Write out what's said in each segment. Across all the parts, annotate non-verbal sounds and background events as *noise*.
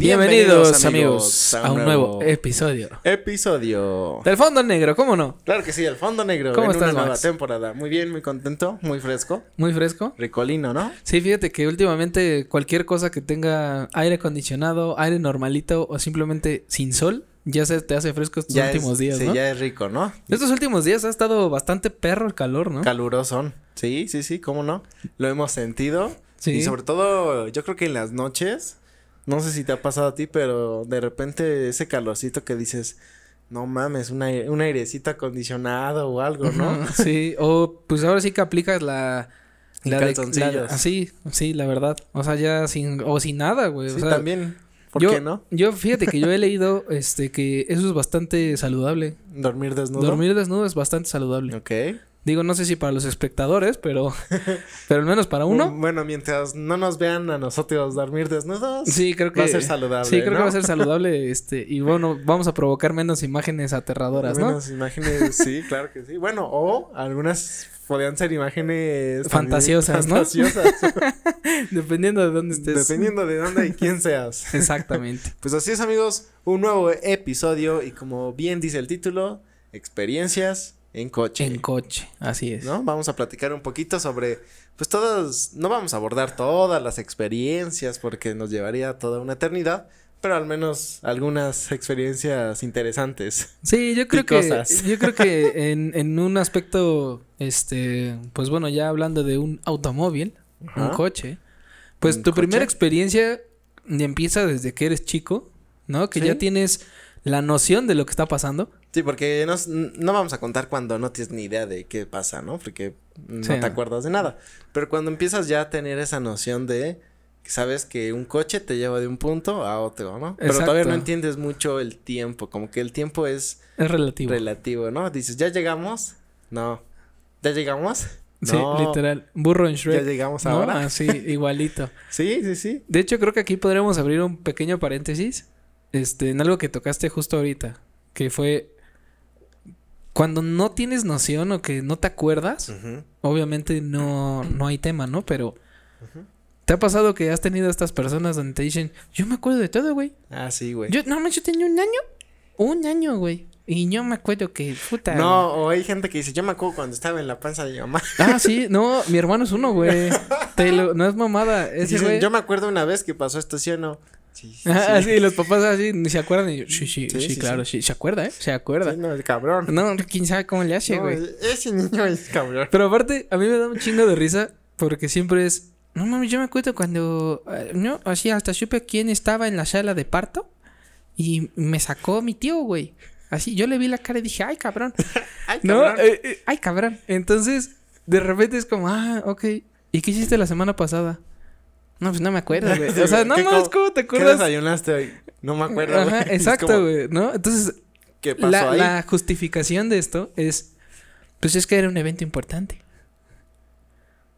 Bienvenidos, amigos, a un nuevo episodio. Episodio. Del fondo negro, ¿cómo no? Claro que sí, el fondo negro. ¿Cómo en estás, una nueva temporada. Muy bien, muy contento, muy fresco. Muy fresco. Ricolino, ¿no? Sí, fíjate que últimamente cualquier cosa que tenga aire acondicionado, aire normalito o simplemente sin sol, ya se te hace fresco estos Ya últimos es, días, sí, ¿no? ya es rico, ¿no? Estos últimos días ha estado bastante perro el calor, ¿no? Calurosón. Sí, sí, sí, cómo no. Lo hemos sentido. Sí. Y sobre todo, yo creo que en las noches, no sé si te ha pasado a ti, pero de repente ese calorcito que dices, no mames, un, aire, un airecito acondicionado o algo, ¿no? *laughs* Sí, o pues ahora sí que aplicas la... La de- así, sí, la verdad. O sea, ya sin... O sin nada, güey. Sí, o sea, también. ¿Por yo, qué no? Yo, fíjate que yo he leído *laughs* este que eso es bastante saludable. Dormir desnudo. Dormir desnudo es bastante saludable. Ok. Digo, no sé si para los espectadores, pero, *laughs* pero al menos para uno. Mm, Bueno, mientras no nos vean a nosotros dormir desnudos. Sí, creo que Va a ser saludable. Sí, creo ¿no? que va a ser saludable, *laughs* este, y bueno, vamos a provocar menos imágenes aterradoras, ¿no? Menos imágenes, sí, claro que sí. Bueno, o algunas podrían ser imágenes Fantasiosas, ¿no? fantasiosas, *laughs* Dependiendo de dónde estés. dependiendo de dónde y quién seas. Exactamente. Pues así es, amigos, un nuevo episodio y como bien dice el título, experiencias en coche. En coche, así es. ¿No? Vamos a platicar un poquito sobre, pues todas, no vamos a abordar todas las experiencias porque nos llevaría toda una eternidad, pero al menos algunas experiencias interesantes. Sí, yo creo que yo creo que *laughs* en, en un aspecto, este, pues bueno, ya hablando de un automóvil, un coche, pues Un tu primera experiencia empieza desde que eres chico, ¿no? Que Sí. ya tienes la noción de lo que está pasando. Sí, porque no, no vamos a contar cuando no tienes ni idea de qué pasa, ¿no? Porque no Sí. te acuerdas de nada. Pero cuando empiezas ya a tener esa noción de sabes que un coche te lleva de un punto a otro, ¿no? Pero todavía no entiendes mucho el tiempo, como que el tiempo es Es relativo. relativo, ¿no? Dices, ¿ya llegamos? No. ¿Ya llegamos? Sí, No. literal. Burro en ¿Ya Shrek. llegamos ¿no? ahora? Así, *laughs* igualito. Sí, sí, sí. De hecho, creo que aquí podríamos abrir un pequeño paréntesis. Este, en algo que tocaste justo ahorita. Que fue. Cuando no tienes noción o que no te acuerdas. Obviamente no, no hay tema, ¿no? Pero. ¿Te ha pasado que has tenido estas personas donde te dicen, yo me acuerdo de todo, güey? Ah, sí, güey. Yo, no, yo tenía un año. Un año, güey. Y yo me acuerdo que, puta. No, o hay gente que dice, yo me acuerdo cuando estaba en la panza de mi mamá. Ah, sí, *laughs* no, mi hermano es uno, güey. Te lo- no es mamada. Ese Dicen, güey. yo me acuerdo una vez que pasó esto, ¿sí o no? Sí, sí, Ah, sí. los papás así ni se acuerdan. Y yo, sí, sí, sí, claro, sí. Se acuerda, ¿eh? Se acuerda. No, el cabrón. No, quién sabe cómo le hace, No, güey. ese niño es cabrón. Pero aparte, a mí me da un chingo de risa porque siempre es. No mames, yo me acuerdo cuando. eh, no, así hasta supe quién estaba en la sala de parto y me sacó mi tío, güey. Así, yo le vi la cara y dije, ay, cabrón. *laughs* Ay, No, cabrón. eh, eh, ay, cabrón. Entonces, de repente es como, ah, ok. ¿Y qué hiciste la semana pasada? No, pues no me acuerdo, güey. *laughs* O sea, no ¿Qué co- ¿cómo te ¿Qué acuerdas? desayunaste hoy? No me acuerdo. Ajá, güey. *laughs* Exacto, güey, ¿no? Entonces, ¿Qué pasó la, ahí? la justificación de esto es, pues es que era un evento importante.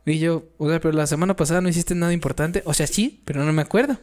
Y yo, o sea, pero la semana pasada no hiciste nada importante. O sea, sí, pero no me acuerdo.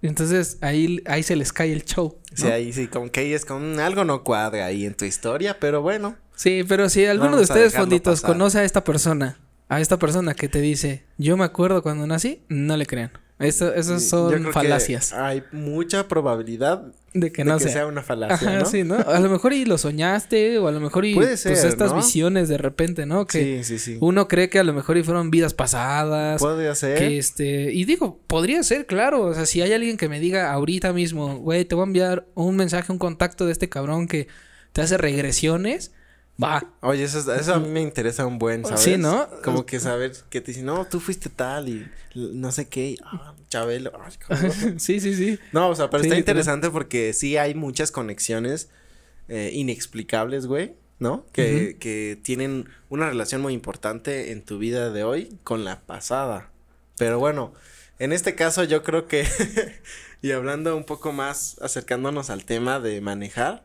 Entonces, ahí, ahí se les cae el show. ¿no? Sí, ahí sí, como que ahí es como algo no cuadra ahí en tu historia, pero bueno. Sí, pero si alguno de ustedes, fonditos, pasar. conoce a esta persona, a esta persona que te dice, yo me acuerdo cuando nací, no le crean. Eso, esas son falacias. Hay mucha probabilidad De que de no que sea. sea una falacia, Ajá, ¿no? sí, ¿no? A lo mejor y lo soñaste, o a lo mejor y Puede pues estas ¿no? visiones de repente, ¿no? Que Sí, sí, sí. uno cree que a lo mejor y fueron vidas pasadas. Puede ser. Que este, y digo, podría ser, claro. O sea, si hay alguien que me diga ahorita mismo, güey, te voy a enviar un mensaje, un contacto de este cabrón que te hace regresiones, va. Oye, eso, es- eso a mí me interesa un buen, ¿sabes? Sí, ¿no? Como que saber que te dicen, no, tú fuiste tal y no sé qué, ah, Chabelo, ay, *laughs* sí, sí, sí. No, o sea, pero Sí, está interesante porque sí hay muchas conexiones eh, inexplicables, güey, ¿no? Que, que tienen una relación muy importante en tu vida de hoy con la pasada. Pero bueno, en este caso yo creo que, *laughs* y hablando un poco más, acercándonos al tema de manejar,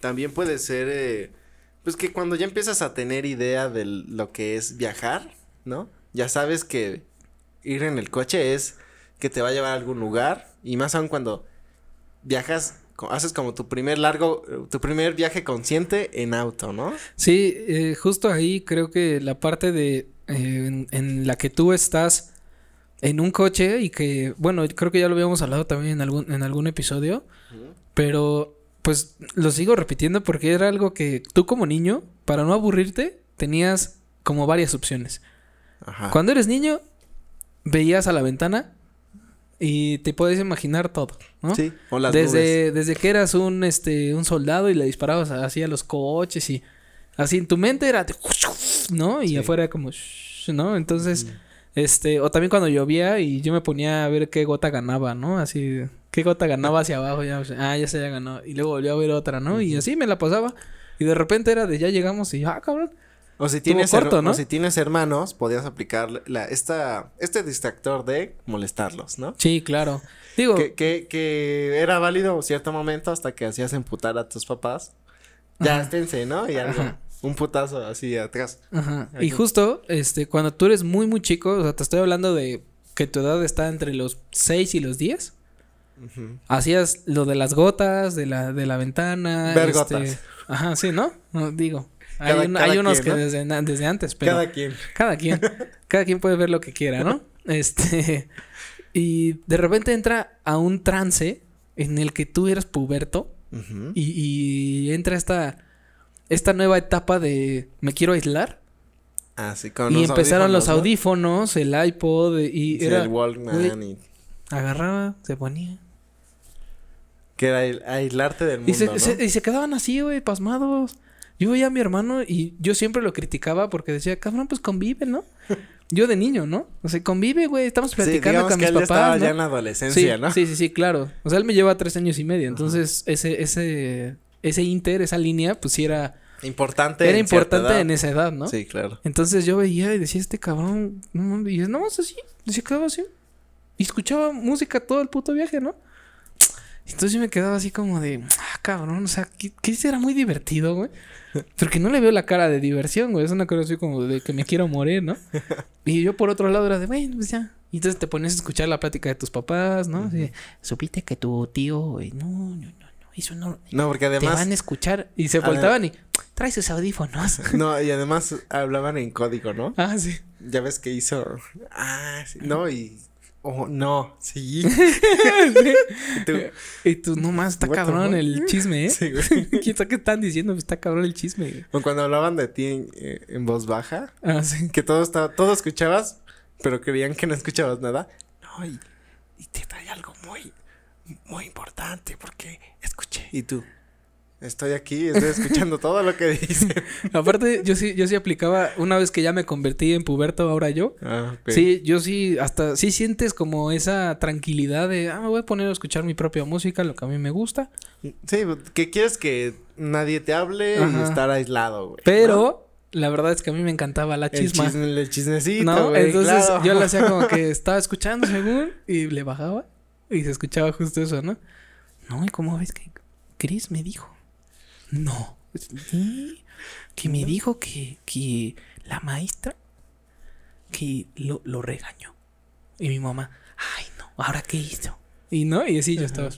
también puede ser, eh, pues que cuando ya empiezas a tener idea de lo que es viajar, ¿no? Ya sabes que ir en el coche es que te va a llevar a algún lugar y más aún cuando viajas, haces como tu primer largo, tu primer viaje consciente en auto, ¿no? Sí, eh, justo ahí creo que la parte de eh, en, en la que tú estás en un coche y que, bueno, creo que ya lo habíamos hablado también en algún, en algún episodio, pero pues lo sigo repitiendo porque era algo que tú como niño, para no aburrirte, tenías como varias opciones. Ajá. Cuando eres niño, veías a la ventana y te puedes imaginar todo, ¿no? Sí, o las desde, desde que eras un, este, un soldado y le disparabas así a los coches y así en tu mente era, de ¿no? Y Sí. afuera era como, ¿no? Entonces, este, o también cuando llovía y yo me ponía a ver qué gota ganaba, ¿no? Así, qué gota ganaba hacia abajo, ya, ah, ya se ya ganó. Y luego volvió a ver otra, ¿no? Y así me la pasaba. Y de repente era de ya llegamos y, ah, cabrón. O si tienes corto, ¿no? o si tienes hermanos, podías aplicar la, esta, este distractor de molestarlos, ¿no? Sí, claro. Digo, Que, que, que era válido en cierto momento hasta que hacías emputar a tus papás. Ya, esténse, ¿no? Y algo. Ajá. Un putazo así atrás. Ajá. Y justo, este, cuando tú eres muy, muy chico, o sea, te estoy hablando de que tu edad está entre los 6 y los 10. Hacías lo de las gotas, de la, de la ventana. Ver este, gotas. Ajá, sí, ¿no? No, digo. Hay, un- unos quien, que ¿no? desde, desde antes, pero Cada quien. cada quien. *laughs* cada quien puede ver lo que quiera, ¿no? Este. Y de repente entra a un trance en el que tú eres puberto y, y entra esta, esta nueva etapa de me quiero aislar. Así con Y empezaron los ¿no? audífonos, el iPod, y Sí, era. el Walkman y... Agarraba, se ponía. Que era el aislarte del mundo, Y se, ¿no? se- y se quedaban así, güey, pasmados. Yo veía a mi hermano y yo siempre lo criticaba porque decía, cabrón, pues convive, ¿no? *laughs* Yo de niño, ¿no? O sea, convive, güey, estamos Sí, platicando digamos con que mis él ya estaba papás, ya ¿no? en la adolescencia, sí, ¿no? sí, sí, sí, claro. O sea, él me lleva tres años y medio. Entonces, ese, ese, ese inter, esa línea, pues sí era, Importante. era en importante en esa edad, ¿no? Sí, claro. Entonces yo veía y decía, este cabrón, no mames", y es no así, se quedaba así. Y escuchaba música todo el puto viaje, ¿no? Entonces yo me quedaba así como de, ah, cabrón, o sea, que, que era muy divertido, güey. Porque no le veo la cara de diversión, güey. Es una cosa así como de que me quiero morir, ¿no? Y yo por otro lado era de, bueno, pues ya. Y entonces te ponías a escuchar la plática de tus papás, ¿no? Así de, supiste que tu tío, güey, no, no, no, no, eso no. No, porque Te además... van a escuchar. Y se voltaban y, trae sus audífonos. *laughs* No, y además hablaban en código, ¿no? ah, sí. Ya ves que hizo... Ah, sí. No, y... Oh, no. *laughs* Sí. Y tú, Y tú, no más, está What cabrón el chisme, ¿eh? Sí, güey. *laughs* ¿Quién sabe qué están diciendo? Pues está cabrón el chisme, güey. O cuando hablaban de ti en, eh, en voz baja, Ah, sí. que todo estaba, todo escuchabas, pero creían que no escuchabas nada. No, y, y te trae algo muy, muy importante, porque escuché. Y tú, estoy aquí, estoy escuchando todo lo que dice. *laughs* Aparte, yo sí, yo sí aplicaba, una vez que ya me convertí en puberto, ahora yo. Ah. Sí, yo sí, hasta sí sientes como esa tranquilidad de, ah, me voy a poner a escuchar mi propia música, lo que a mí me gusta. Sí, que quieres que nadie te hable y Ajá. estar aislado, güey. Pero, la verdad es que a mí me encantaba la ¿no? El, chisma. chisme, el chismecito, ¿No? Entonces claro. yo lo hacía como que *laughs* estaba escuchando según y le bajaba y se escuchaba justo eso, ¿no? No, ¿y cómo ves que Chris me dijo? No. Sí, Que me dijo que, que la maestra que lo, lo regañó. Y mi mamá, ay no, ¿ahora qué hizo? Y no, y así yo estaba.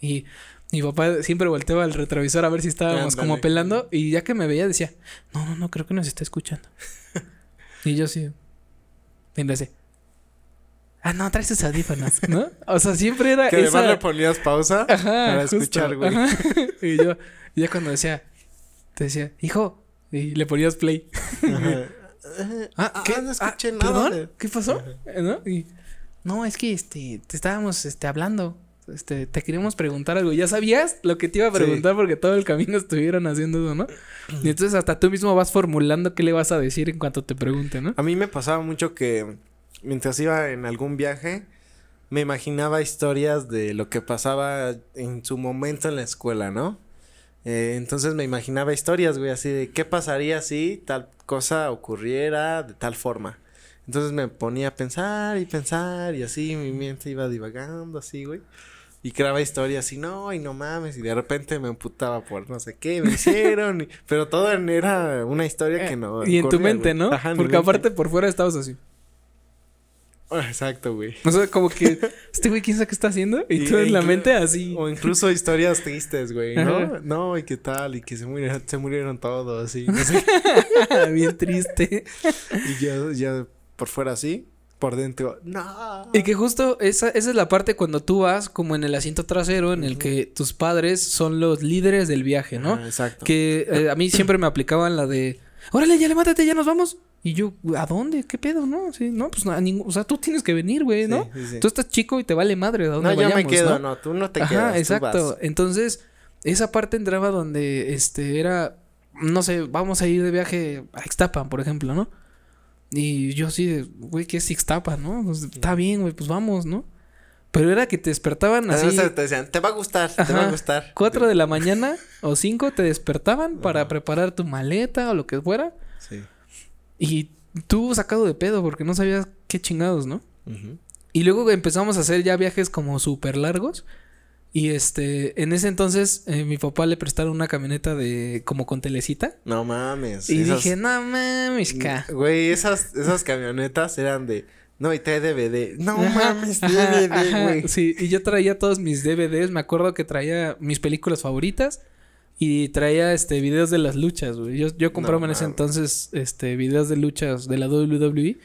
Y mi papá siempre volteaba al retrovisor a ver si estábamos como pelando. Y ya que me veía decía, no, no, no, creo que nos está escuchando. *laughs* y yo sí. Y le decía, ah, no, trae sus audífonos, ¿no? O sea, siempre era Que además esa... le ponías pausa Ajá, para justo, escuchar, güey. ajá. y yo, ya cuando decía, te decía, hijo, y le ponías play. Ajá. Ah, ¿qué? no escuché Ah, nada. ¿Perdón? de- ¿Qué pasó? ¿No? Y, no, es que este, te estábamos este, hablando. Este, te queríamos preguntar algo. Ya sabías lo que te iba a Sí. preguntar porque todo el camino estuvieron haciendo eso, ¿no? Y entonces hasta tú mismo vas formulando qué le vas a decir en cuanto te pregunte, ¿no? A mí me pasaba mucho que mientras iba en algún viaje, me imaginaba historias de lo que pasaba en su momento en la escuela, ¿no? Eh, entonces me imaginaba historias, güey, así de qué pasaría si tal cosa ocurriera de tal forma. Entonces me ponía a pensar y pensar y así mi mente iba divagando así, güey. Y creaba historias y no, y no mames, y de repente me emputaba por no sé qué me *laughs* hicieron, y- pero todo era una historia que no. y en tu mente, güey. ¿no? Ajá, porque mente. aparte por fuera estabas así. Ah, Exacto, güey. O sea, como que este güey quién sabe qué está haciendo y, tú en la mente así. O incluso historias tristes, güey, ¿no? Ajá. No, y qué tal, y que se murieron, se murieron todos, así. no sé. *laughs* Bien triste. y ya, ya por fuera así. por dentro, no. Y que justo esa, esa es la parte cuando tú vas como en el asiento trasero en el que tus padres son los líderes del viaje, ¿no? Ah, exacto. Que eh, a mí siempre me aplicaban la de, órale, ya levántate, ya nos vamos. Y yo, ¿a dónde? ¿Qué pedo? No, sí, no, pues a ningún, o sea, tú tienes que venir, güey, ¿no? Sí, sí. Tú estás chico y te vale madre de dónde No, yo vayamos, me quedo, ¿no? no, tú no te Ajá, quedas. tú exacto. vas. Entonces, esa parte entraba donde, este, era, no sé, vamos a ir de viaje a Ixtapan, por ejemplo, ¿no? Y yo así de, güey, ¿qué es Ixtapan, no? Pues, está bien, güey, pues vamos, ¿no? Pero era que te despertaban así, Entonces te decían, te va a gustar, te va a gustar. cuatro de la *laughs* mañana o cinco te despertaban para preparar tu maleta o lo que fuera. Sí. Y tú sacado de pedo porque no sabías qué chingados, ¿no? Y luego empezamos a hacer ya viajes como súper largos. Y este, en ese entonces, eh, mi papá le prestaron una camioneta de como con telecita. No mames. Y esas- dije, no mames, ca. Güey, esas, esas camionetas eran de. No, y trae DVD. No Ajá, mames, DVD, güey. Sí, y yo traía todos mis DVDs. Me acuerdo que traía mis películas favoritas. Y traía este videos de las luchas, güey. Yo, yo compraba No en ese entonces este videos de luchas de la WWE.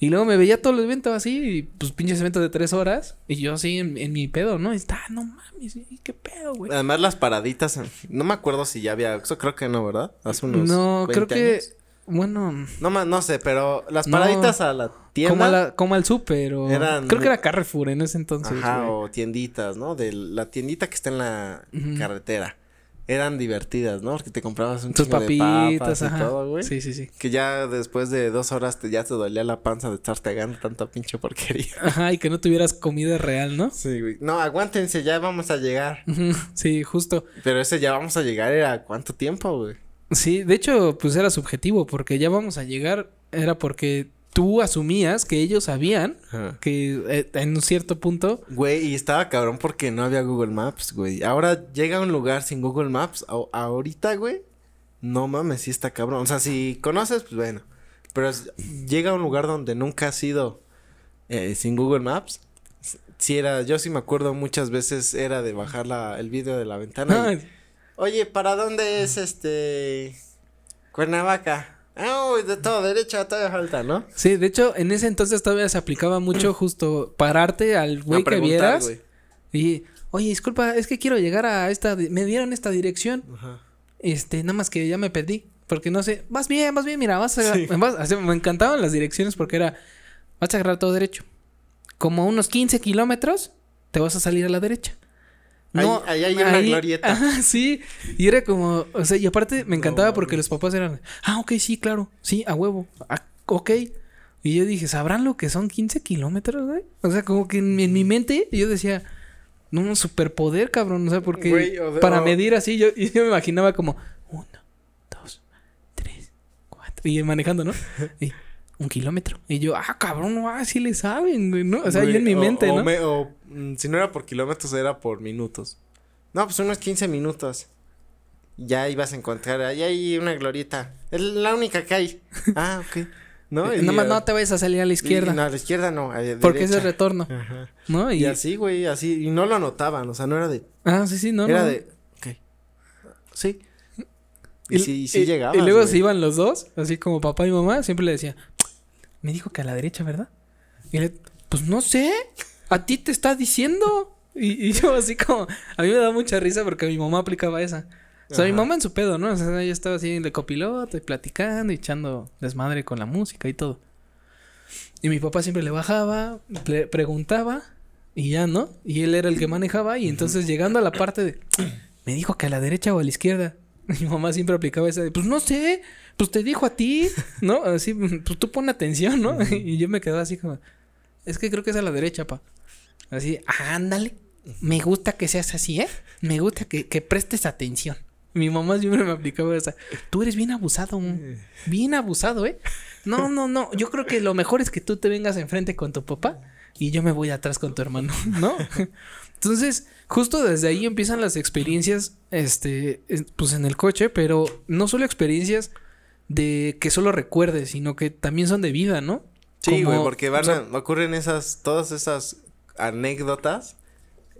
Y luego me veía todos los eventos así, y pues pinches eventos de tres horas. Y yo así en, en mi pedo, ¿no? Y está, no mames, ¿y ¿qué pedo, güey? Además, las paraditas. No me acuerdo si ya había. Eso creo que no, ¿verdad? Hace unos. No, creo 20 que. años. Bueno, No, no sé, pero las No. paraditas a la tienda. como, a la- como al súper o. Eran creo que era Carrefour en ese entonces. Ajá, o tienditas, ¿no? De la tiendita que está en la carretera. Eran divertidas, ¿no? Porque te comprabas un Tus chingo de papitas, papas y ajá. todo, güey. Sí, sí, sí. Que ya después de dos horas te, ya te dolía la panza de estar pegando tanta pinche porquería. *laughs* Ajá, y que no tuvieras comida real, ¿no? Sí, güey. No, aguántense, ya vamos a llegar. Sí, justo. Pero ese ya vamos a llegar era cuánto tiempo, güey. Sí, de hecho, pues era subjetivo, porque ya vamos a llegar, era porque tú asumías que ellos sabían que eh, en un cierto punto. Güey, y estaba cabrón porque no había Google Maps, güey. Ahora llega a un lugar sin Google Maps. a- ahorita, güey. No mames, sí está cabrón. O sea, si conoces, pues bueno. Pero es- llega a un lugar donde nunca has ido eh, sin Google Maps. Si era, yo sí me acuerdo muchas veces era de bajar la, el video de la ventana. y, Oye, ¿para dónde es este Cuernavaca? Ah, uy, de todo derecha todavía falta, ¿no? sí, de hecho, en ese entonces todavía se aplicaba mucho *clears throat* justo pararte al güey que vieras y, oye, disculpa, es que quiero llegar a esta, me dieron esta dirección, Ajá. este, nada más que ya me perdí, porque no sé, vas bien, vas bien, mira, vas a, Sí. vas- así, me encantaban las direcciones porque era, vas a agarrar todo derecho, como unos 15 kilómetros, te vas a salir a la derecha. Ahí- ahí hay una glorieta. Ajá, sí. Y era como, o sea, y aparte me encantaba porque los papás eran, ah, ok, sí, claro, sí, a huevo, ah, ok. Y yo dije, ¿sabrán lo que son 15 kilómetros, güey? O sea, como que en, mi- en mi mente yo decía, no, un superpoder, cabrón, o sea, porque Güey, o de- para o- medir así, yo, yo me imaginaba como, uno, dos, tres, cuatro, y manejando, ¿no? *laughs* Y un kilómetro. Y yo, ah, cabrón, no, ah, sí le saben, güey, ¿no? O sea, yo Güey, en mi o- mente, o ¿no? me- o, mm, si no era por kilómetros, era por minutos. No, pues unos 15 minutos. Ya ibas a encontrar, ahí hay una glorieta. Es la única que hay. *laughs* Ah, ok. ¿No? Y, Nada más eh, no te vayas a salir a la y- izquierda. no, a la izquierda no, a la porque es derecha. retorno, Ajá. ¿no? Y, así, güey, así. Y no lo anotaban, o sea, no era de. Ah, sí, sí, no, era no. de. Ok. Sí. Y, sí, sí y- llegaba. Y luego se iban los dos, así como papá y mamá, siempre le decía, me dijo que a la derecha, ¿verdad? Y le, pues no sé, a ti te está diciendo. Y, y yo así como, a mí me da mucha risa porque mi mamá aplicaba esa. O sea, mi Ajá. mamá en su pedo, ¿no? O sea, ella estaba así de copiloto y platicando y echando desmadre con la música y todo. Y mi papá siempre le bajaba, le preguntaba y ya, ¿no? Y él era el que manejaba y entonces llegando a la parte de, *clears throat* me dijo que a la derecha o a la izquierda. *laughs* Mi mamá siempre aplicaba esa de, pues no sé, pues te dijo a ti, ¿no? Así, pues tú pon atención, ¿no? Y yo me quedaba así como, es que creo que es a la derecha, pa. Así, "Ah, ándale, me gusta que seas así, ¿eh? Me gusta que, que prestes atención. Mi mamá siempre me aplicaba esa, tú eres bien abusado, bien abusado, ¿eh? No, no, no, yo creo que lo mejor es que tú te vengas enfrente con tu papá y yo me voy atrás con tu hermano, ¿no? Entonces, justo desde ahí empiezan las experiencias, este, es- pues en el coche, pero no solo experiencias de que solo recuerdes, sino que también son de vida, ¿no? Sí, güey, porque van o sea, a- ocurren esas, todas esas anécdotas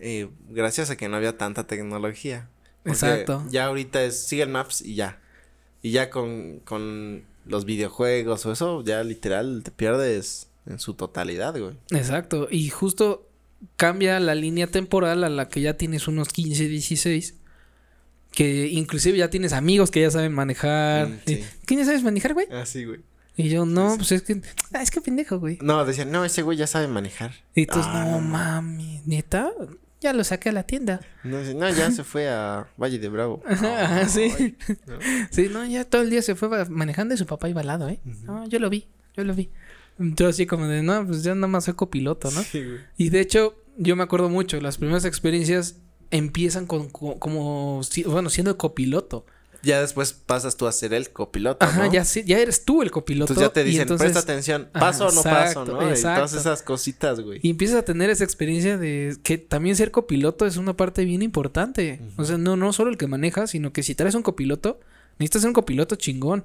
eh, gracias a que no había tanta tecnología. Exacto. Ya ahorita es sigue el Maps y ya. Y ya con, con los videojuegos o eso, ya literal te pierdes en su totalidad, güey. Exacto. Y justo cambia la línea temporal a la que ya tienes unos 15, 16. Que inclusive ya tienes amigos que ya saben manejar. Mm, sí. ¿Quién ya sabes manejar, güey? Ah, sí, güey. Y yo, no, pues es que. Ah, es que pendejo, güey. No, decían, no, ese güey ya sabe manejar. Y tú, Ah, no no mami, neta, ya lo saqué a la tienda. No, no, ya se fue a Valle de Bravo. *laughs* Ajá, sí. No. Sí, no, ya todo el día se fue manejando y su papá iba al lado, ¿eh? No, yo lo vi, yo lo vi. Entonces así como de, no, pues yo nada más soy copiloto, ¿no? Sí, güey. Y de hecho, yo me acuerdo mucho, las primeras experiencias empiezan con, co- como, bueno, siendo copiloto. Ya después pasas tú a ser el copiloto, Ajá, ¿no? ya, sí- ya eres tú el copiloto. Entonces ya te dicen, entonces- presta atención, Ajá, paso o no paso, exacto, ¿no? Y todas exacto. esas cositas, güey. Y empiezas a tener esa experiencia de que también ser copiloto es una parte bien importante. O sea, no, no solo el que maneja, sino que si traes un copiloto, necesitas ser un copiloto chingón.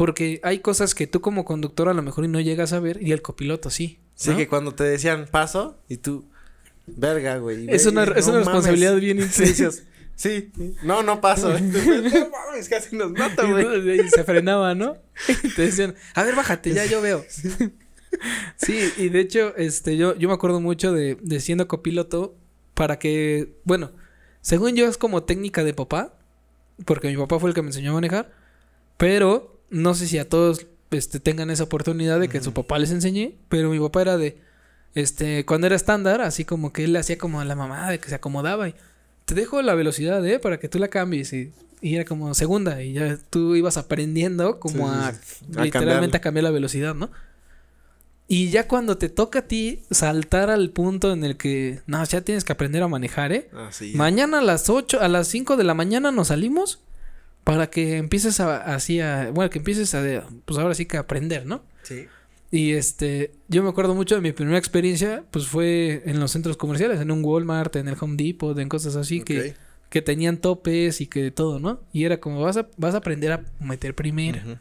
Porque hay cosas que tú como conductor a lo mejor no llegas a ver y el copiloto sí. Sí, que cuando te decían paso y tú, verga, güey. Es una, es no una responsabilidad bien *laughs* intensa. sí, no, no paso. *laughs* *laughs* Mames, casi nos mata, güey. y se frenaba, ¿no? Te decían, a ver, bájate, ya yo veo. Sí, y de hecho, este, yo, yo me acuerdo mucho de, de siendo copiloto para que, bueno, según yo es como técnica de papá, porque mi papá fue el que me enseñó a manejar, pero no sé si a todos este, tengan esa oportunidad de que su papá les enseñe, pero mi papá era de, este, cuando era estándar, así como que él le hacía como a la mamá de que se acomodaba y te dejo la velocidad, ¿eh? Para que tú la cambies y, y era como segunda y ya tú ibas aprendiendo como Sí, sí, a, sí. A literalmente cambiarle. a cambiar la velocidad, ¿no? Y ya cuando te toca a ti saltar al punto en el que, no, ya tienes que aprender a manejar, ¿eh? Ah. Mañana a las 8, a las 5 de la mañana nos salimos para que empieces a, así a, bueno, que empieces a, pues ahora sí que aprender, ¿no? Sí. Y este, yo me acuerdo mucho de mi primera experiencia, pues fue en los centros comerciales, en un Walmart, en el Home Depot, en cosas así que, Ok. que tenían topes y que todo, ¿no? Y era como vas a, vas a aprender a meter primera. Ujú.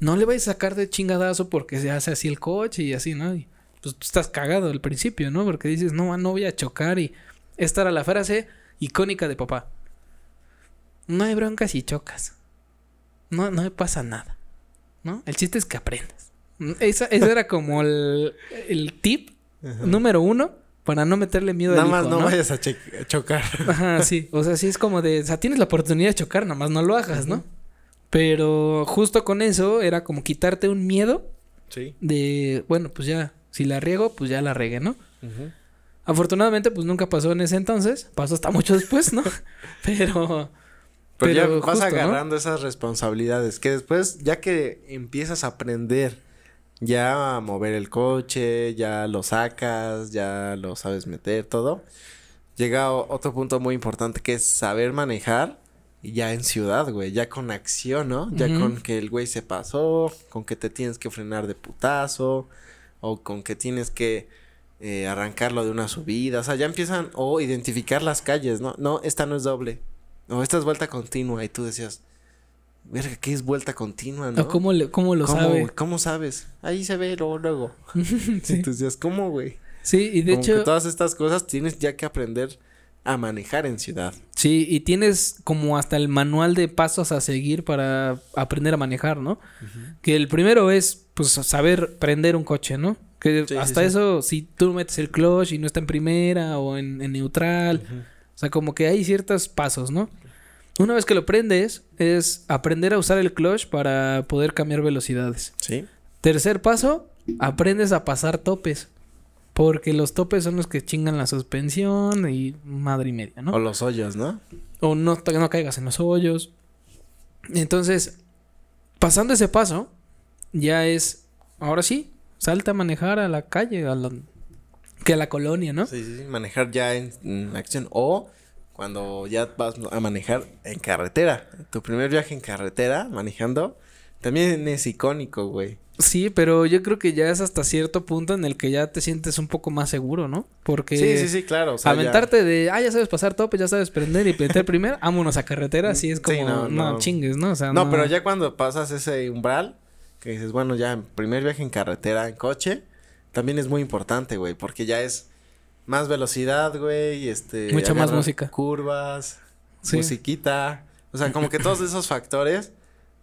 No le vayas a sacar de chingadazo porque se hace así el coche y así, ¿no? Y pues tú estás cagado al principio, ¿no? Porque dices, no, no voy a chocar y esta era la frase icónica de papá. No hay bronca si chocas. No, no me pasa nada. ¿No? El chiste es que aprendas. Esa, ese era como el, el tip número uno para no meterle miedo Nada al más hijo, no, ¿no? vayas a chocar. *laughs* Ajá, sí. O sea, sí es como de, o sea, tienes la oportunidad de chocar, nada más no lo hagas, ¿no? Pero justo con eso era como quitarte un miedo Sí. de, bueno, pues ya, si la riego, pues ya la regué, ¿no? Afortunadamente, pues nunca pasó en ese entonces, pasó hasta mucho después, ¿no? *laughs* Pero, Pero, ya vas justo, ¿no? agarrando esas responsabilidades que después, ya que empiezas a aprender ya a mover el coche, ya lo sacas, ya lo sabes meter, todo, llega otro punto muy importante que es saber manejar y ya en ciudad, güey, ya con acción, ¿no? Ya con que el güey se pasó, con que te tienes que frenar de putazo, o con que tienes que eh, arrancarlo de una subida, o sea, ya empiezan, o identificar las calles, ¿no? No, esta no es doble, o esta es vuelta continua, y tú decías, verga, ¿qué es vuelta continua, no? ¿o ¿cómo, le- cómo lo ¿Cómo, sabe? ¿Cómo sabes? Ahí se ve luego, luego. *laughs* sí. Entonces, ¿cómo, güey? Sí, y de Como que hecho, todas estas cosas tienes ya que aprender a manejar en ciudad. sí, y tienes como hasta el manual de pasos a seguir para aprender a manejar, ¿no? Que el primero es, pues, saber prender un coche, ¿no? Que Sí, hasta sí. eso, si tú metes el clutch y no está en primera o en, en neutral, o sea, como que hay ciertos pasos, ¿no? Una vez que lo prendes, es aprender a usar el clutch para poder cambiar velocidades. Sí. Tercer paso, aprendes a pasar topes. Porque los topes son los que chingan la suspensión y madre y media, ¿no? O los hoyos, ¿no? o no, no caigas en los hoyos. Entonces, pasando ese paso, ya es, ahora sí, salta a manejar a la calle, a la, que a la colonia, ¿no? Sí, sí, sí, manejar ya en, en acción. O cuando ya vas a manejar en carretera. Tu primer viaje en carretera, manejando, también es icónico, güey. Sí, pero yo creo que ya es hasta cierto punto en el que ya te sientes un poco más seguro, ¿no? Porque Sí, sí, sí, claro. O sea, ya- aventarte de, ah, ya sabes pasar tope, ya sabes prender y meter *laughs* primero, vámonos a carretera, así es Sí, como, no, no, no. chingues, ¿no? O sea, No, pero ya cuando pasas ese umbral, que dices, bueno, ya primer viaje en carretera, en coche, también es muy importante, güey, porque ya es más velocidad, güey, este... Mucha más música. Curvas, Sí. musiquita, o sea, como que todos *laughs* esos factores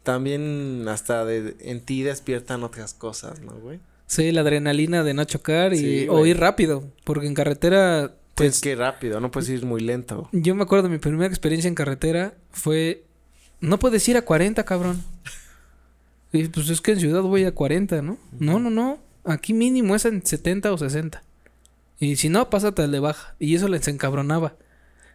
también hasta de, en ti despiertan otras cosas, ¿no, güey? Sí, la adrenalina de no chocar y Sí, o ir rápido, porque en carretera Pues pues que rápido, no puedes ir muy lento. yo me acuerdo mi primera experiencia en carretera fue no puedes ir a 40, cabrón. Y pues es que en ciudad voy a 40, ¿no? No, no, no. Aquí mínimo es en 70 o 60. Y si no, pásate al de baja. Y eso les encabronaba.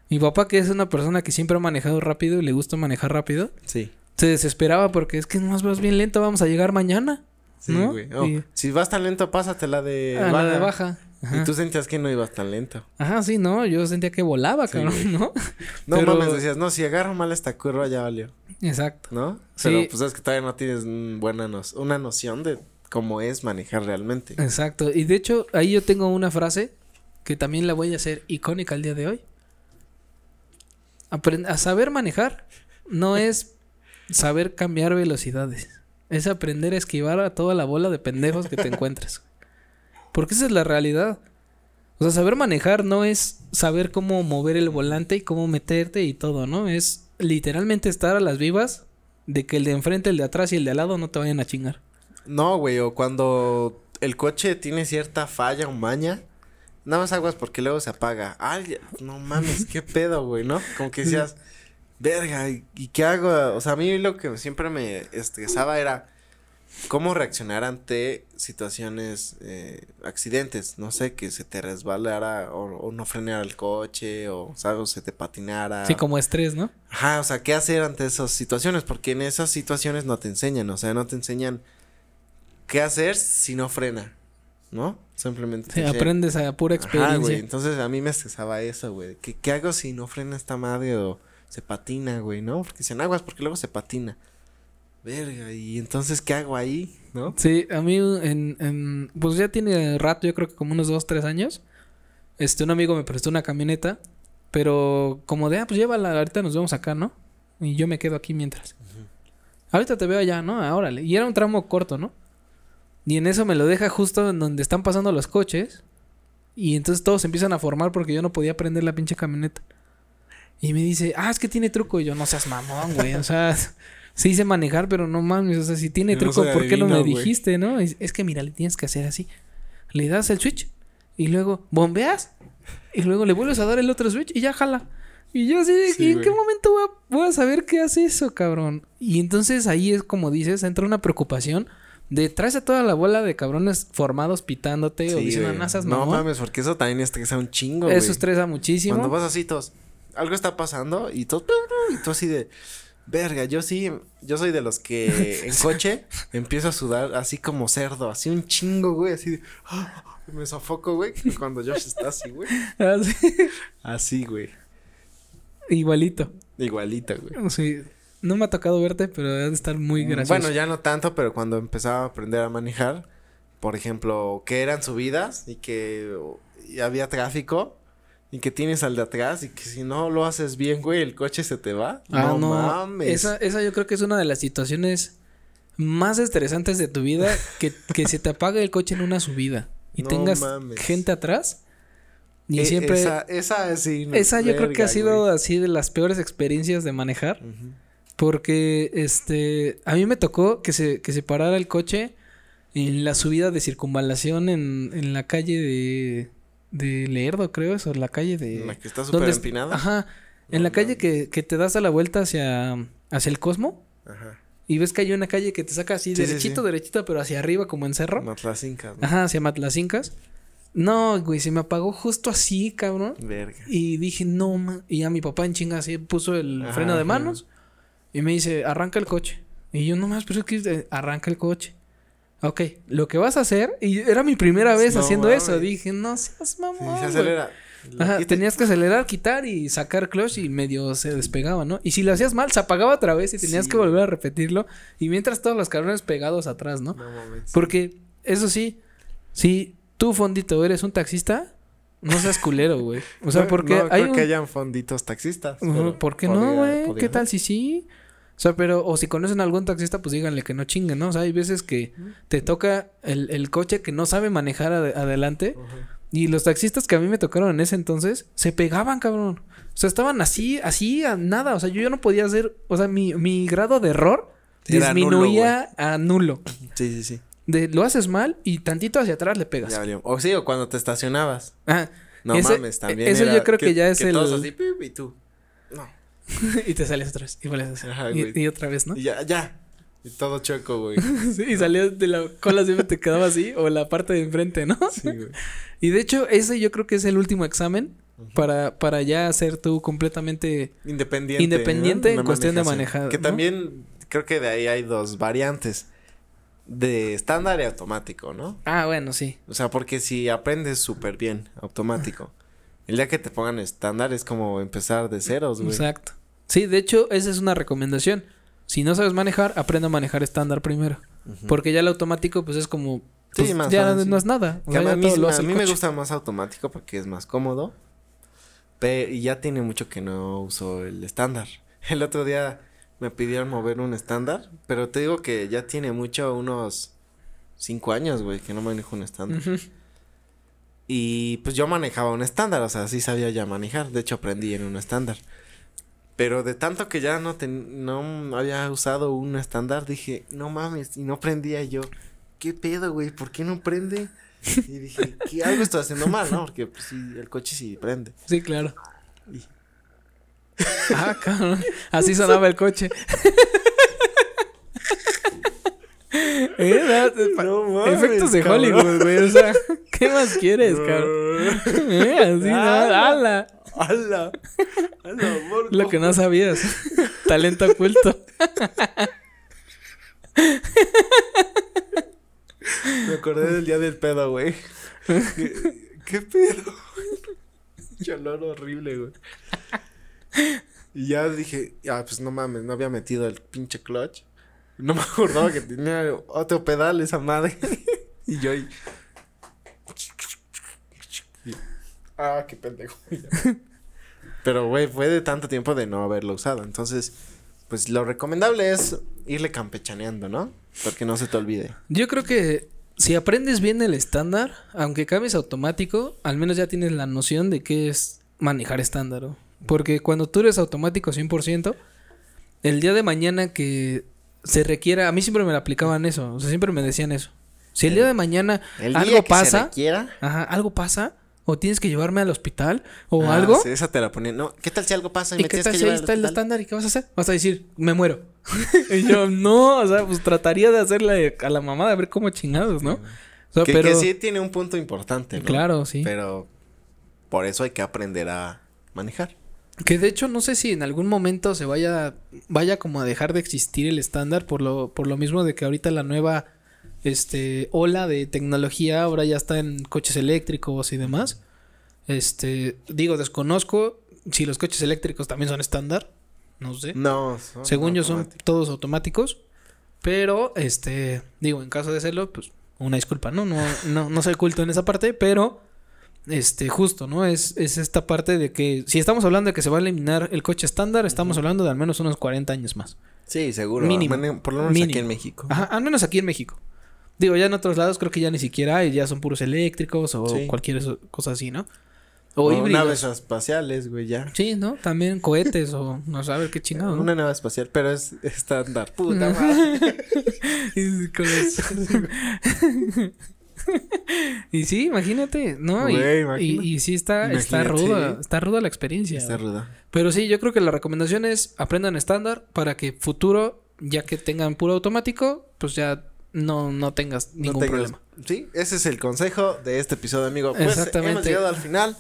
Mi papá, que es una persona que siempre ha manejado rápido y le gusta manejar rápido, Sí. se desesperaba porque es que nomás vas bien lento, vamos a llegar mañana. Sí, ¿No? güey. Oh, Y- Si vas tan lento, pásatela de a baja. la de baja. Ajá. Y tú sentías que no ibas tan lento. Ajá, sí, no, yo sentía que volaba, Sí, cabrón, güey. ¿no? No Pero- mames, decías, no, si agarro mal esta curva ya valió, Exacto. ¿no? Sí. Pero pues es que todavía no tienes buena no- una noción de cómo es manejar realmente. Exacto. Y de hecho, ahí yo tengo una frase que también la voy a hacer icónica el día de hoy. Apren- a saber manejar no es saber cambiar velocidades. Es aprender a esquivar a toda la bola de pendejos que te encuentres. Porque esa es la realidad. O sea, saber manejar no es saber cómo mover el volante y cómo meterte y todo, ¿no? Es literalmente estar a las vivas de que el de enfrente, el de atrás y el de al lado no te vayan a chingar. No, güey, o cuando el coche tiene cierta falla o maña, nada más aguas porque luego se apaga. Ay, no mames, qué *laughs* pedo, güey, ¿no? Como que decías, verga, ¿y, y qué hago? O sea, a mí lo que siempre me estresaba era cómo reaccionar ante situaciones, eh, accidentes, no sé, que se te resbalara o, o no frenara el coche o, ¿sabes? O se te patinara. Sí, como estrés, ¿no? Ajá, o sea, ¿qué hacer ante esas situaciones? Porque en esas situaciones no te enseñan, o sea, no te enseñan qué hacer si no frena, ¿no? Simplemente. Te aprendes a pura Ajá, experiencia. güey. Entonces a mí me estresaba eso, güey. ¿Qué, ¿Qué hago si no frena esta madre o se patina, güey, no? Porque dicen aguas porque luego se patina. Verga, y entonces, ¿qué hago ahí, no? Sí, a mí en, en- pues ya tiene rato, yo creo que como unos dos, tres años. Este, un amigo me prestó una camioneta, pero como de, ah, pues llévala, ahorita nos vemos acá, ¿no? Y yo me quedo aquí mientras. Ahorita te veo allá, ¿no? Ah, órale. Y era un tramo corto, ¿no? Y en eso me lo deja justo en donde están pasando los coches. Y entonces todos se empiezan a formar porque yo no podía prender la pinche camioneta. Y me dice, ah, es que tiene truco. Y yo, no seas mamón, güey. O sea, *laughs* sí sé manejar, pero no mames. O sea, si tiene no truco, ¿por qué no me adivino, dijiste, no? Es, es que mira, le tienes que hacer así. Le das el switch y luego bombeas y luego le vuelves a dar el otro switch y ya jala. Y yo así de, Sí, ¿y en qué momento voy a, voy a saber qué hace eso, cabrón? Y entonces ahí es como dices, entra una preocupación de traes a toda la bola de cabrones formados pitándote o diciendo nasas, No mamón". mames, porque eso también estresa un chingo, güey. Eso estresa muchísimo. Cuando vas así, todos, algo está pasando y todo, y tú así de, verga, yo sí, yo soy de los que *laughs* en coche empiezo a sudar así como cerdo, así un chingo, güey, así de, me sofoco, güey, cuando Josh está así, güey. *laughs* Así. Así, güey. Igualito. Igualita, güey. Sí. No me ha tocado verte, pero debe de estar muy gracioso. Mm, Bueno, ya no tanto, pero cuando empezaba a aprender a manejar, por ejemplo, que eran subidas y que y había tráfico y que tienes al de atrás y que si no lo haces bien, güey, el coche se te va. Ah, no. mames. Esa, esa yo creo que es una de las situaciones más estresantes de tu vida que, que se te apague el coche en una subida y *laughs* No tengas mames. gente atrás. Y E- siempre. Esa, Esa, esa sí. no- yo creo que ha sido güey. así de las peores experiencias de manejar. Ujú. Porque este. A mí me tocó que se, que se parara el coche en la subida de circunvalación en, en la calle de. de Lerdo, creo, eso, la calle de. La que está ¿Dónde súper empinada. Ajá. En No la calle que, que te das a la vuelta hacia, hacia el Cosmo. Ajá. Y ves que hay una calle que te saca así Sí, sí, derechito, sí. derechito, pero hacia arriba como en cerro. Matlacinca, ¿no? Ajá, hacia Matlacincas. No, güey, se me apagó justo así, cabrón. Verga. Y dije, no. Y ya mi papá en chinga así puso el Ajá, freno de manos. Y me dice, arranca el coche. Y yo, no más, pero es que arranca el coche. Ok, lo que vas a hacer, y era mi primera vez No haciendo eso. Dije, no seas Sí, mamón. se güey". acelera. Ajá, tenías que acelerar, quitar y sacar clutch y medio se despegaba, ¿no? Y si lo hacías mal, se apagaba otra vez y tenías Sí, que volver a repetirlo. Y mientras todos los cabrones pegados atrás, ¿no? No mames. Porque, eso sí, si tú, Fondito, eres un taxista, no seas culero, güey. O sea, No- porque no hay creo un... que hayan fonditos taxistas. ¿Por qué no, güey? ¿Qué tal si sí? O sea, pero, o si conocen a algún taxista, pues díganle que no chinguen, ¿no? O sea, hay veces que te toca el, el coche que no sabe manejar ade- adelante. Y los taxistas que a mí me tocaron en ese entonces se pegaban, cabrón. O sea, estaban así, así a nada. O sea, yo ya no podía hacer. O sea, mi, mi grado de error Era nulo, disminuía a nulo. Sí, sí, sí. De lo haces mal y tantito hacia atrás le pegas. Ya. O sí, o cuando te estacionabas. No Ese- mames, también. eso era yo creo que ya es el- todos así, pip, y tú. No. *laughs* y te sales otra vez. Y, vuelves a Y- y, otra vez, ¿no? Y ya, ya. Y todo choco, güey. *laughs* Sí, y salías de la cola siempre te quedaba así o la parte de enfrente, ¿no? Sí, güey. *laughs* Y de hecho, ese yo creo que es el último examen para, para ya ser tú completamente... Independiente. Independiente en cuestión de manejar, Que ¿no? también creo que de ahí hay dos variantes. De estándar y automático, ¿no? Ah, bueno, sí. O sea, porque si aprendes súper bien automático, el día que te pongan estándar es como empezar de ceros, güey. Exacto. Sí, de hecho, esa es una recomendación. Si no sabes manejar, aprende a manejar estándar primero. Porque ya el automático, pues es como... Sí, pues, más ya fácil. no es nada. O a mí, lo hace me gusta más automático porque es más cómodo. Pero y ya tiene mucho que no uso el estándar. El otro día me pidieron mover un estándar, pero te digo que ya tiene mucho, unos cinco años, güey, que no manejo un estándar. Y pues yo manejaba un estándar, o sea, sí sabía ya manejar. De hecho, aprendí en un estándar. Pero de tanto que ya no, ten- no había usado un estándar, dije, no mames, y no prendía yo. ¿Qué pedo, güey? ¿Por qué no prende? Y dije, ¿qué algo estoy haciendo mal, no? Porque pues, sí, el coche sí prende. Sí, claro. Y- Ah, cabrón. Así sonaba el coche. Eh, no, mames, Efectos de cabrón. Hollywood, güey. O sea, *laughs* ¿qué más quieres, cabrón? Eh, así, no, Ala. ala. ¡Hala! ¡Hala, amor! Lo que no sabías. Talento oculto. Me acordé del día del pedo, güey. ¿Qué, qué pedo? Olor horrible, güey. Y ya dije, ah, pues no mames, no había metido el pinche clutch. No me acordaba que tenía otro pedal esa madre. *laughs* y yo ahí. Ah, qué pendejo. *laughs* Pero, güey, fue de tanto tiempo de no haberlo usado. Entonces, pues lo recomendable es irle campechaneando, ¿no? Porque no se te olvide. Yo creo que si aprendes bien el estándar, aunque cambies automático, al menos ya tienes la noción de qué es manejar estándar. ¿no? Porque cuando tú eres automático 100%, el día de mañana que se requiera, a mí siempre me lo aplicaban eso, o sea, siempre me decían eso. Si el día de mañana El algo que pasa, se requiera, ajá, algo pasa, o tienes que llevarme al hospital, o Ah, algo, sí, esa te la ponía. No, ¿qué tal si algo pasa y, ¿y me qué tal que si ahí está el estándar y qué vas a hacer? Vas a decir, me muero. *laughs* y yo, no, o sea, pues trataría de hacerle a la mamá de ver cómo chingados, ¿no? O sea, Que, pero... que sí tiene un punto importante, ¿no? Claro, sí. Pero por eso hay que aprender a manejar. Que de hecho no sé si en algún momento se vaya vaya como a dejar de existir el estándar por lo por lo mismo de que ahorita la nueva este ola de tecnología ahora ya está en coches eléctricos y demás. Este, digo, desconozco si los coches eléctricos también son estándar, no sé. No, son Según yo son todos automáticos, pero este, digo, en caso de serlo, pues una disculpa, ¿no? No no no soy culto en esa parte, pero este, justo, ¿no? Es, es esta parte de que si estamos hablando de que se va a eliminar el coche estándar, estamos hablando de al menos unos 40 años más. Sí, seguro. Mínimo. Por lo menos aquí en México. Ajá, al menos aquí en México. Digo, ya en otros lados creo que ya ni siquiera hay, ya son puros eléctricos o Sí. cualquier cosa así, ¿no? O, O híbridos. naves espaciales, güey, ya. Sí, ¿no? También cohetes o no ver qué chingado, ¿no? Una nave espacial, pero es estándar. *laughs* Puta madre. *laughs* *laughs* Y sí, imagínate, ¿no? Y- sí está, está ruda, está ruda la experiencia. Está ruda. Pero sí, yo creo que la recomendación es aprendan estándar para que futuro, ya que tengan puro automático, pues ya no, no tengas No ningún tengas- problema. Sí, ese es el consejo de este episodio, amigo. Pues Exactamente. hemos llegado al final.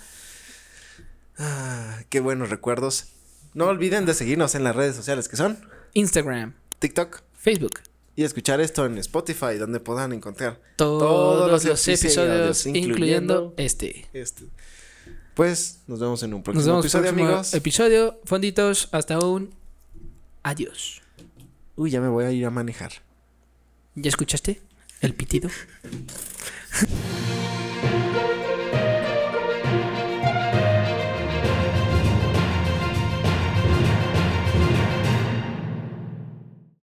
Ah, qué buenos recuerdos. No olviden de seguirnos en las redes sociales que son Instagram, TikTok Facebook, y escuchar esto en Spotify, donde puedan encontrar todos, los los episodios, episodios, incluyendo, incluyendo este. este. Pues nos vemos en un próximo Nos vemos episodio, próximo amigos. episodio, fonditos, hasta un adiós. Uy, ya me voy a ir a manejar. ¿Ya escuchaste el pitido? *laughs*